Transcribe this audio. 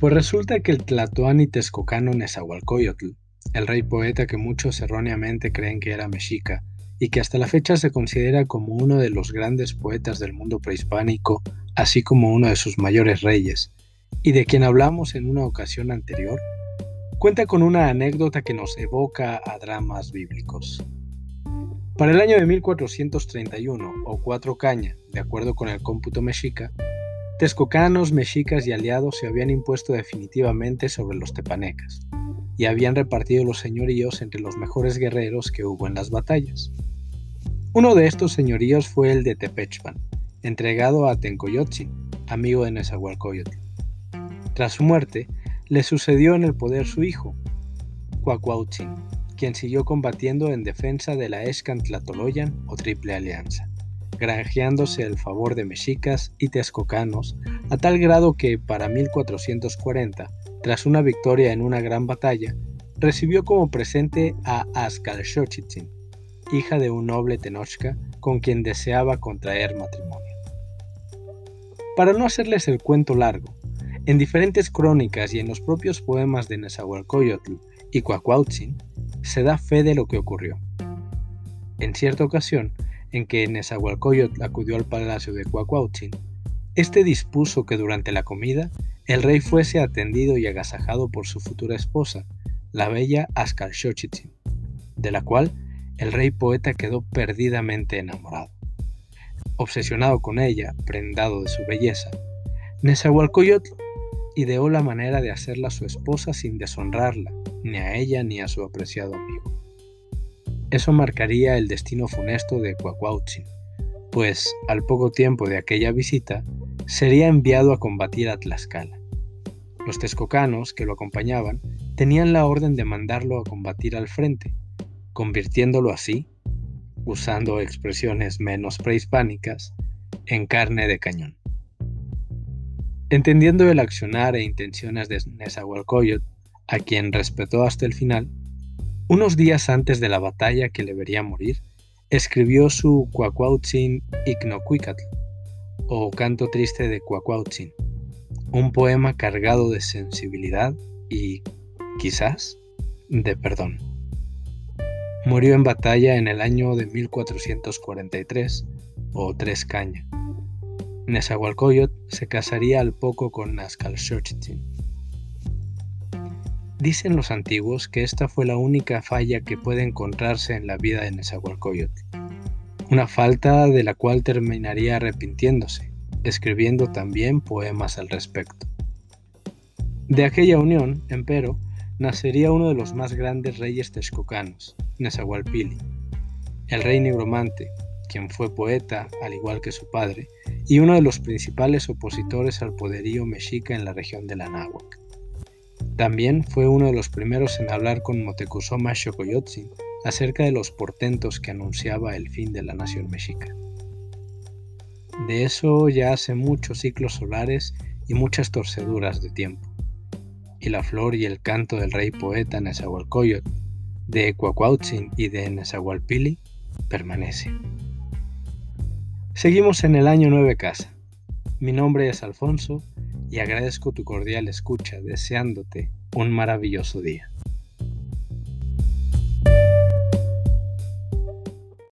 Pues resulta que el Tlatoani Texcocano Nezahualcóyotl, el rey poeta que muchos erróneamente creen que era mexica, y que hasta la fecha se considera como uno de los grandes poetas del mundo prehispánico, así como uno de sus mayores reyes, y de quien hablamos en una ocasión anterior, cuenta con una anécdota que nos evoca a dramas bíblicos. Para el año de 1431, o Cuatro Caña, de acuerdo con el cómputo mexica, texcocanos, mexicas y aliados se habían impuesto definitivamente sobre los tepanecas, y habían repartido los señoríos entre los mejores guerreros que hubo en las batallas. Uno de estos señoríos fue el de Tepechpan, entregado a Tencoyotzin, amigo de Nezahualcóyotl. Tras su muerte, le sucedió en el poder su hijo, Cuacuautzin, quien siguió combatiendo en defensa de la Escantlatoloyan o Triple Alianza, granjeándose el favor de mexicas y texcocanos a tal grado que para 1440, tras una victoria en una gran batalla, recibió como presente a Azcalxochitzin, hija de un noble Tenochca con quien deseaba contraer matrimonio. Para no hacerles el cuento largo, en diferentes crónicas y en los propios poemas de Nezahualcóyotl y Cuacuautzin se da fe de lo que ocurrió. En cierta ocasión, en que Nezahualcóyotl acudió al palacio de Cuacuautzin, este dispuso que durante la comida el rey fuese atendido y agasajado por su futura esposa, la bella Azcalxochitzin, de la cual el rey poeta quedó perdidamente enamorado. Obsesionado con ella, prendado de su belleza, Nezahualcóyotl ideó la manera de hacerla su esposa sin deshonrarla, ni a ella ni a su apreciado amigo. Eso marcaría el destino funesto de Cuacuautzin, pues al poco tiempo de aquella visita sería enviado a combatir a Tlaxcala. Los texcocanos que lo acompañaban tenían la orden de mandarlo a combatir al frente, convirtiéndolo así, usando expresiones menos prehispánicas, en carne de cañón. Entendiendo el accionar e intenciones de Nezahualcóyotl, a quien respetó hasta el final, unos días antes de la batalla que le vería morir, escribió su Cuacuautzin Ignocuicatl, o Canto Triste de Cuacuautzin, un poema cargado de sensibilidad y, quizás, de perdón. Murió en batalla en el año de 1443, o Tres Caña. Nezahualcóyotl se casaría al poco con Nazcalxochitzin. Dicen los antiguos que esta fue la única falla que puede encontrarse en la vida de Nezahualcóyotl, una falta de la cual terminaría arrepintiéndose, escribiendo también poemas al respecto. De aquella unión, empero, nacería uno de los más grandes reyes texcocanos, Nezahualpili, el rey nigromante, quien fue poeta, al igual que su padre, y uno de los principales opositores al poderío mexica en la región de la Náhuac. También fue uno de los primeros en hablar con Motecuzoma Xocoyotzin acerca de los portentos que anunciaba el fin de la nación mexica. De eso ya hace muchos ciclos solares y muchas torceduras de tiempo. Y la flor y el canto del rey poeta Nezahualcóyotl, de Cuacuautzin y de Nezahualpili permanece. Seguimos en el año 9 casa. Mi nombre es Alfonso y agradezco tu cordial escucha deseándote un maravilloso día.